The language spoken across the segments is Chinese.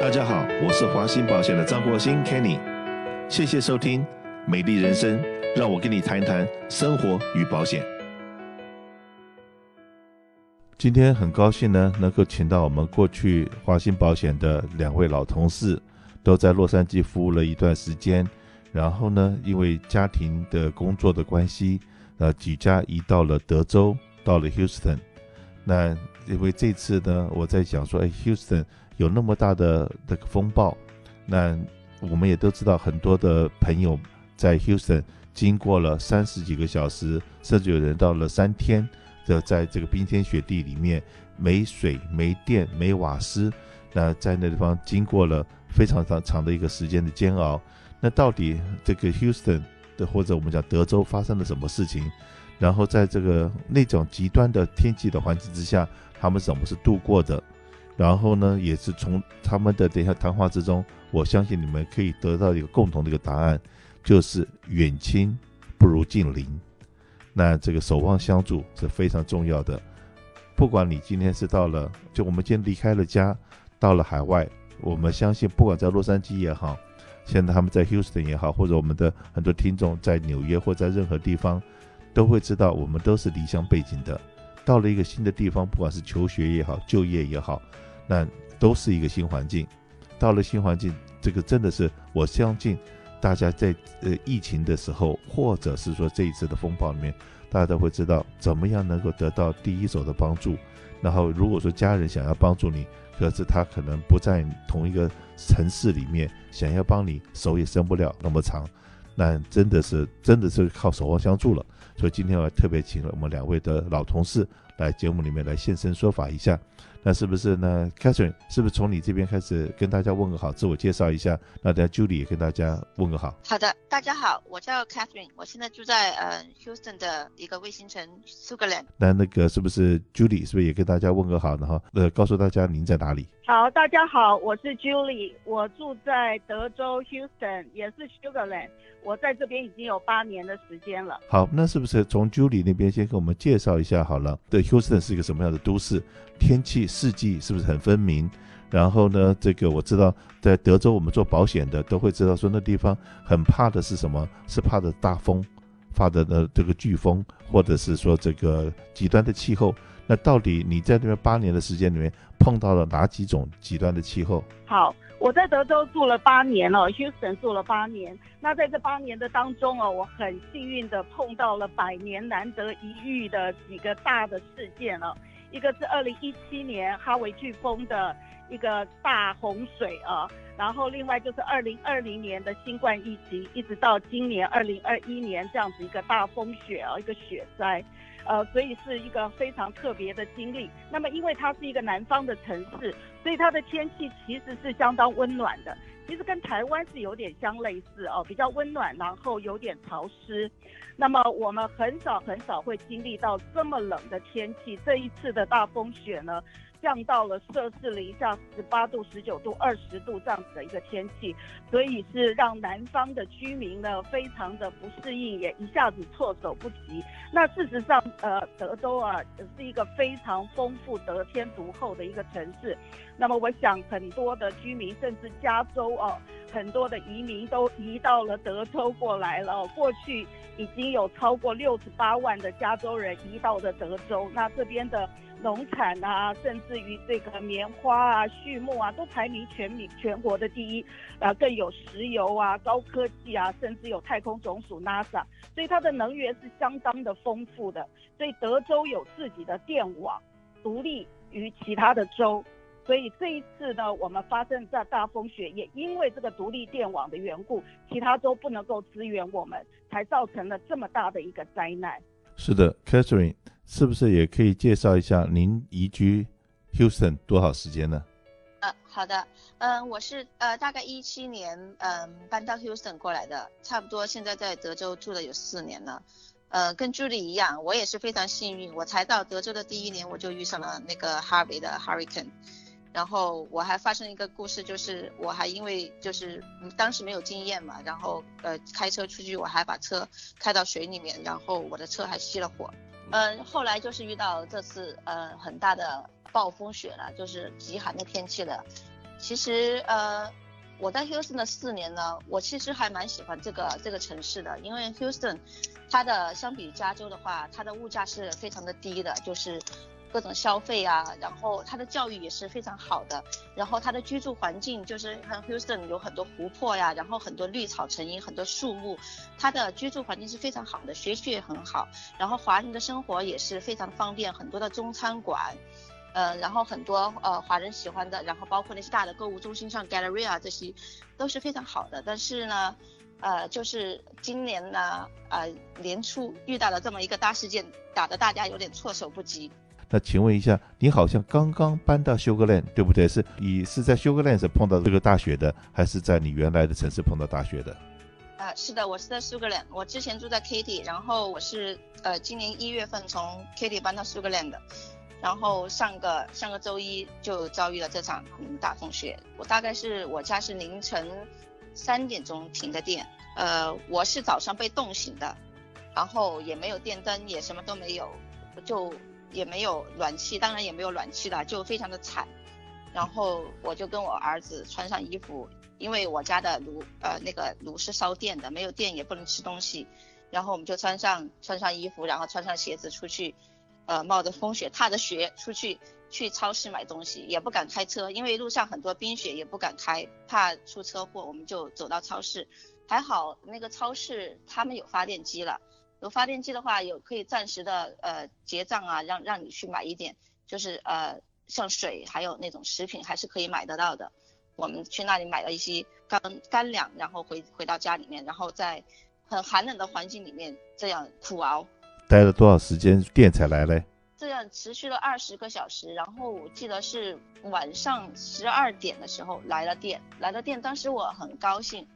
大家好，我是华兴保险的张国兴 Kenny，谢谢收听美丽人生，让我跟你谈一谈生活与保险。今天很高兴呢，能够请到我们过去华兴保险的两位老同事，都在洛杉矶服务了一段时间，然后呢，因为家庭的工作的关系，呃，举家移到了德州，到了 Houston。那因为这次呢，我在想说，哎，Houston。有那么大的这个风暴，那我们也都知道，很多的朋友在 Houston 经过了三十几个小时，甚至有人到了三天的，在这个冰天雪地里面，没水、没电、没瓦斯，那在那地方经过了非常长长的一个时间的煎熬。那到底这个 Houston 的或者我们讲德州发生了什么事情？然后在这个那种极端的天气的环境之下，他们怎么是度过的？然后呢，也是从他们的等一下谈话之中，我相信你们可以得到一个共同的一个答案，就是远亲不如近邻。那这个守望相助是非常重要的。不管你今天是到了，就我们今天离开了家，到了海外，我们相信，不管在洛杉矶也好，现在他们在 Houston 也好，或者我们的很多听众在纽约或在任何地方，都会知道我们都是离乡背井的，到了一个新的地方，不管是求学也好，就业也好。那都是一个新环境，到了新环境，这个真的是我相信，大家在呃疫情的时候，或者是说这一次的风暴里面，大家都会知道怎么样能够得到第一手的帮助。然后如果说家人想要帮助你，可是他可能不在同一个城市里面，想要帮你手也伸不了那么长，那真的是真的是靠守望相助了。所以今天我特别请了我们两位的老同事来节目里面来现身说法一下。那是不是呢？Catherine 是不是从你这边开始跟大家问个好，自我介绍一下？那等下 Julie 也跟大家问个好。好的，大家好，我叫 Catherine，我现在住在呃 Houston 的一个卫星城 Sugar Land。那那个是不是 Julie 是不是也跟大家问个好然后，呃，告诉大家您在哪里？好，大家好，我是 Julie，我住在德州 Houston，也是 Sugar Land。我在这边已经有八年的时间了。好，那是不是从 Julie 那边先给我们介绍一下好了？对，Houston 是一个什么样的都市？天气四季是不是很分明？然后呢，这个我知道在德州我们做保险的都会知道说那地方很怕的是什么？是怕的大风，怕的呢这个飓风，或者是说这个极端的气候。那到底你在那边八年的时间里面碰到了哪几种极端的气候？好，我在德州住了八年了，Houston 住了八年。那在这八年的当中哦，我很幸运的碰到了百年难得一遇的几个大的事件了。一个是二零一七年哈维飓风的一个大洪水啊，然后另外就是二零二零年的新冠疫情，一直到今年二零二一年这样子一个大风雪啊，一个雪灾。呃，所以是一个非常特别的经历。那么，因为它是一个南方的城市，所以它的天气其实是相当温暖的。其实跟台湾是有点相类似哦，比较温暖，然后有点潮湿。那么我们很少很少会经历到这么冷的天气。这一次的大风雪呢，降到了摄氏零下十八度、十九度、二十度这样子的一个天气，所以是让南方的居民呢非常的不适应，也一下子措手不及。那事实上，呃，德州啊是一个非常丰富、得天独厚的一个城市。那么我想很多的居民，甚至加州啊，很多的移民都移到了德州过来了。过去已经有超过六十八万的加州人移到了德州，那这边的。农产啊，甚至于这个棉花啊、畜牧啊，都排名全民全国的第一，啊，更有石油啊、高科技啊，甚至有太空总署 NASA，所以它的能源是相当的丰富的。所以德州有自己的电网，独立于其他的州。所以这一次呢，我们发生这大风雪，也因为这个独立电网的缘故，其他州不能够支援我们，才造成了这么大的一个灾难。是的，Catherine。是不是也可以介绍一下您移居 Houston 多少时间呢？呃，好的，嗯、我是呃大概一七年嗯、搬到 Houston 过来的，差不多现在在德州住了有四年了。呃，跟 Julie 一样，我也是非常幸运，我才到德州的第一年我就遇上了那个 Harvey 的 Hurricane，然后我还发生一个故事，就是我还因为就是当时没有经验嘛，然后呃开车出去我还把车开到水里面，然后我的车还熄了火。嗯，后来就是遇到这次呃很大的暴风雪了，就是极寒的天气了。其实呃，我在 Houston 的四年呢，我其实还蛮喜欢这个这个城市的，因为 Houston 它的相比加州的话，它的物价是非常的低的，就是。各种消费啊，然后它的教育也是非常好的，然后它的居住环境就是像 Houston 有很多湖泊呀，然后很多绿草成荫，很多树木，它的居住环境是非常好的，学区也很好，然后华人的生活也是非常方便，很多的中餐馆，呃，然后很多呃华人喜欢的，然后包括那些大的购物中心，像 Galleria 这些都是非常好的，但是呢，呃，就是今年呢，呃，年初遇到了这么一个大事件，打得大家有点措手不及。那请问一下，你好像刚刚搬到 Sugar Land，对不对？是你是在 Sugar Land 碰到这个大学的，还是在你原来的城市碰到大学的？啊、是的，我是在 Sugar Land。我之前住在 Kitty，然后我是呃今年一月份从 Kitty 搬到 Sugar Land 的，然后上个上个周一就遭遇了这场大风雪。我大概是我家是凌晨三点钟停的电，呃，我是早上被冻醒的，然后也没有电灯，也什么都没有，就。也没有暖气，当然也没有暖气了，就非常的惨。然后我就跟我儿子穿上衣服，因为我家的炉呃那个炉是烧电的，没有电也不能吃东西。然后我们就穿上穿上衣服，然后穿上鞋子出去，呃冒着风雪踏着雪出去去超市买东西，也不敢开车，因为路上很多冰雪，也不敢开，怕出车祸。我们就走到超市，还好那个超市他们有发电机了。有发电机的话，有可以暂时的呃结账啊，让让你去买一点，就是呃像水还有那种食品还是可以买得到的。我们去那里买了一些干干粮，然后回回到家里面，然后在很寒冷的环境里面这样苦熬。待了多少时间电才来嘞？这样持续了二十个小时，然后我记得是晚上十二点的时候来了电，来了电，当时我很高兴。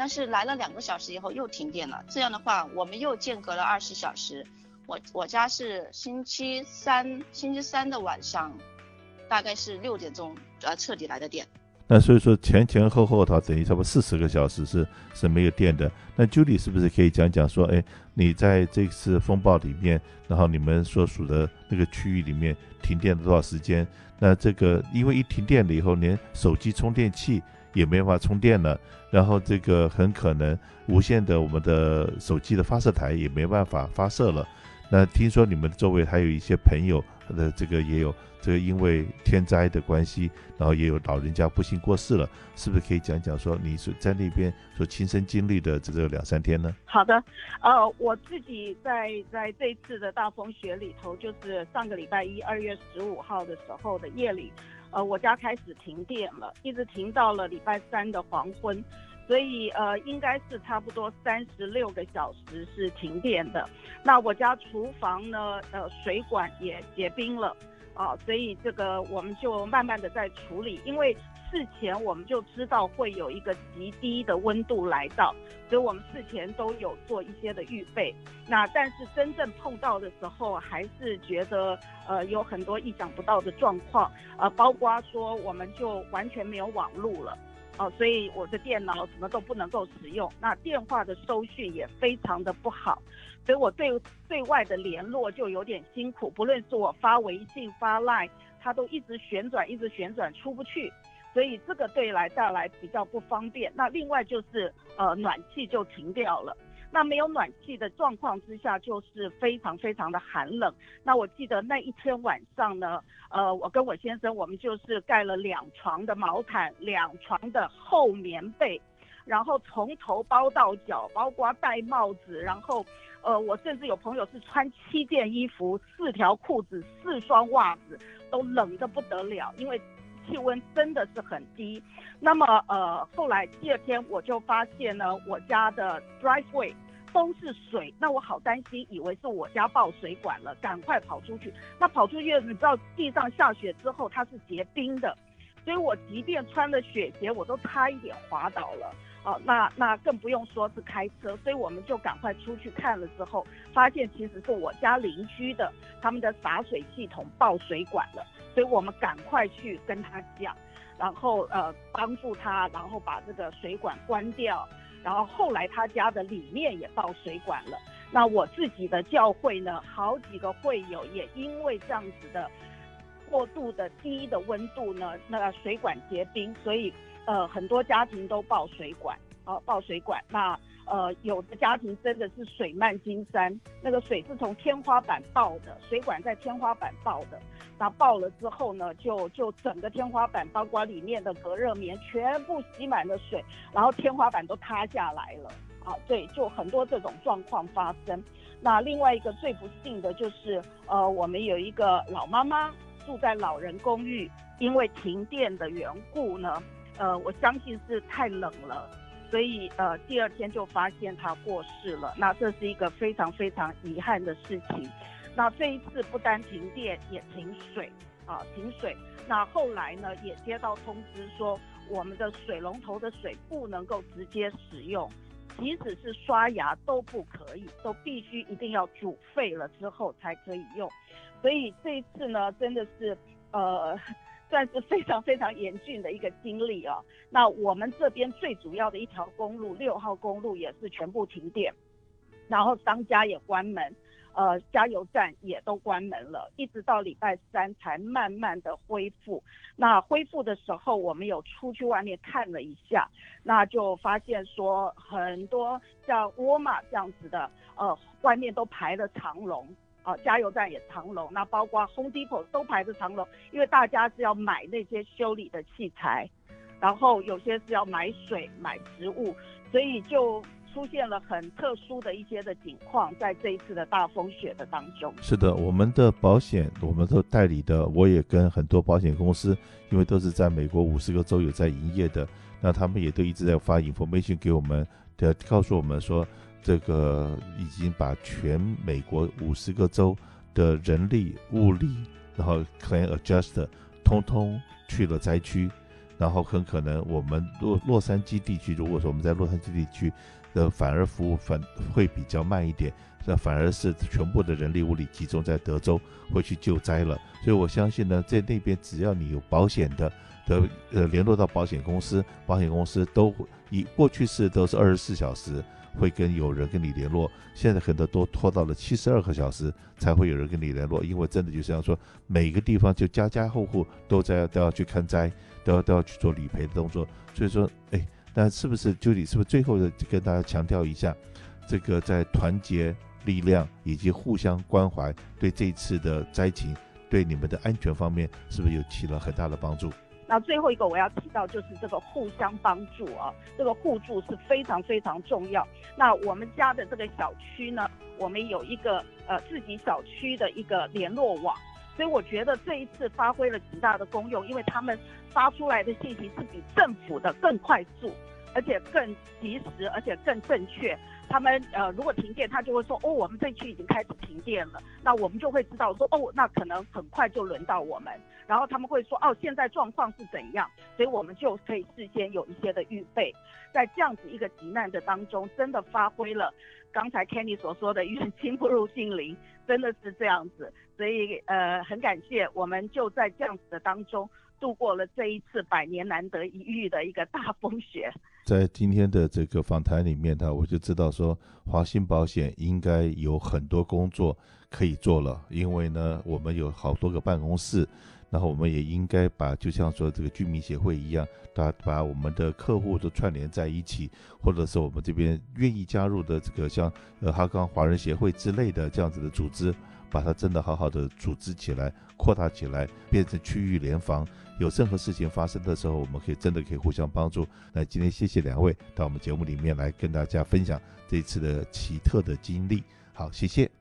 但是来了两个小时以后又停电了，这样的话我们又间隔了二十小时。我我家是星期三星期三的晚上，大概是六点钟呃彻底来的电。那所以说前前后后它等于差不多四十个小时是是没有电的。那 Judy 是不是可以讲讲说，哎，你在这次风暴里面，然后你们所属的那个区域里面停电了多少时间？那这个因为一停电了以后，连手机充电器。也没办法充电了，然后这个很可能无线的我们的手机的发射台也没办法发射了。那听说你们周围还有一些朋友的这个也有这个因为天灾的关系，然后也有老人家不幸过世了，是不是可以讲讲说你所在那边所亲身经历的这个两三天呢？好的，呃，我自己在在这次的大风雪里头，就是上个礼拜一二月十五号的时候的夜里。呃，我家开始停电了，一直停到了礼拜三的黄昏，所以呃，应该是差不多三十六个小时是停电的。那我家厨房呢，呃，水管也结冰了，啊，所以这个我们就慢慢的在处理，因为。事前我们就知道会有一个极低的温度来到，所以我们事前都有做一些的预备。那但是真正碰到的时候，还是觉得呃有很多意想不到的状况，呃，包括说我们就完全没有网路了，哦、呃，所以我的电脑什么都不能够使用，那电话的收讯也非常的不好，所以我对对外的联络就有点辛苦，不论是我发微信发 Line，它都一直旋转，一直旋转出不去。所以这个对来带来比较不方便。那另外就是呃暖气就停掉了。那没有暖气的状况之下，就是非常非常的寒冷。那我记得那一天晚上呢，呃，我跟我先生我们就是盖了两床的毛毯，两床的厚棉被，然后从头包到脚，包括戴帽子，然后呃我甚至有朋友是穿七件衣服、四条裤子、四双袜子，都冷得不得了，因为。气温真的是很低，那么呃，后来第二天我就发现呢，我家的 driveway 都是水，那我好担心，以为是我家爆水管了，赶快跑出去。那跑出去，你知道地上下雪之后它是结冰的，所以我即便穿了雪鞋，我都差一点滑倒了。哦、呃，那那更不用说是开车，所以我们就赶快出去看了之后，发现其实是我家邻居的他们的洒水系统爆水管了。所以我们赶快去跟他讲，然后呃帮助他，然后把这个水管关掉。然后后来他家的里面也爆水管了。那我自己的教会呢，好几个会友也因为这样子的过度的低的温度呢，那个水管结冰，所以呃很多家庭都爆水管，啊爆水管。那呃有的家庭真的是水漫金山，那个水是从天花板爆的，水管在天花板爆的。那爆了之后呢，就就整个天花板，包括里面的隔热棉，全部吸满了水，然后天花板都塌下来了。啊，对，就很多这种状况发生。那另外一个最不幸的就是，呃，我们有一个老妈妈住在老人公寓，因为停电的缘故呢，呃，我相信是太冷了，所以呃，第二天就发现他过世了。那这是一个非常非常遗憾的事情。那这一次不单停电，也停水啊，停水。那后来呢，也接到通知说，我们的水龙头的水不能够直接使用。即使是刷牙都不可以，都必须一定要煮沸了之后才可以用。所以这一次呢，真的是呃，算是非常非常严峻的一个经历哦。那我们这边最主要的一条公路，六号公路也是全部停电，然后商家也关门。呃，加油站也都关门了，一直到礼拜三才慢慢的恢复。那恢复的时候，我们有出去外面看了一下，那就发现说很多像沃尔玛这样子的，呃，外面都排了长龙，啊、加油站也长龙。那包括 Home Depot 都排着长龙，因为大家是要买那些修理的器材，然后有些是要买水、买食物，所以就。出现了很特殊的一些的情况，在这一次的大风雪的当中。是的，我们的保险，我们都代理的，我也跟很多保险公司，因为都是在美国五十个州有在营业的，那他们也都一直在发 information 给我们，的告诉我们说，这个已经把全美国五十个州的人力、物力，然后 claim adjuster 通通去了灾区，然后很可能我们洛洛杉矶地区，如果说我们在洛杉矶地区。的反而服务反会比较慢一点，那反而是全部的人力物力集中在德州，会去救灾了。所以我相信呢，在那边只要你有保险的的呃联络到保险公司，保险公司都以过去式都是二十四小时会跟有人跟你联络，现在很多都拖到了七十二个小时才会有人跟你联络，因为真的就是要说每个地方就家家户户都在都要去看灾，都要都要去做理赔的动作，所以说哎。那是不是就你是不是最后的跟大家强调一下，这个在团结力量以及互相关怀，对这次的灾情，对你们的安全方面，是不是有起了很大的帮助？那最后一个我要提到就是这个互相帮助啊，这个互助是非常非常重要。那我们家的这个小区呢，我们有一个呃自己小区的一个联络网。所以我觉得这一次发挥了极大的功用，因为他们发出来的信息是比政府的更快速，而且更及时，而且更正确。他们呃，如果停电，他就会说哦，我们这区已经开始停电了，那我们就会知道说哦，那可能很快就轮到我们。然后他们会说哦，现在状况是怎样，所以我们就可以事先有一些的预备，在这样子一个急难的当中，真的发挥了刚才 Kenny 所说的远亲不如近邻，真的是这样子。所以呃，很感谢，我们就在这样子的当中度过了这一次百年难得一遇的一个大风雪。在今天的这个访谈里面呢，我就知道说，华兴保险应该有很多工作可以做了，因为呢，我们有好多个办公室，然后我们也应该把，就像说这个居民协会一样，把把我们的客户都串联在一起，或者是我们这边愿意加入的这个像呃哈刚华人协会之类的这样子的组织。把它真的好好的组织起来，扩大起来，变成区域联防。有任何事情发生的时候，我们可以真的可以互相帮助。那今天谢谢两位到我们节目里面来跟大家分享这次的奇特的经历。好，谢谢。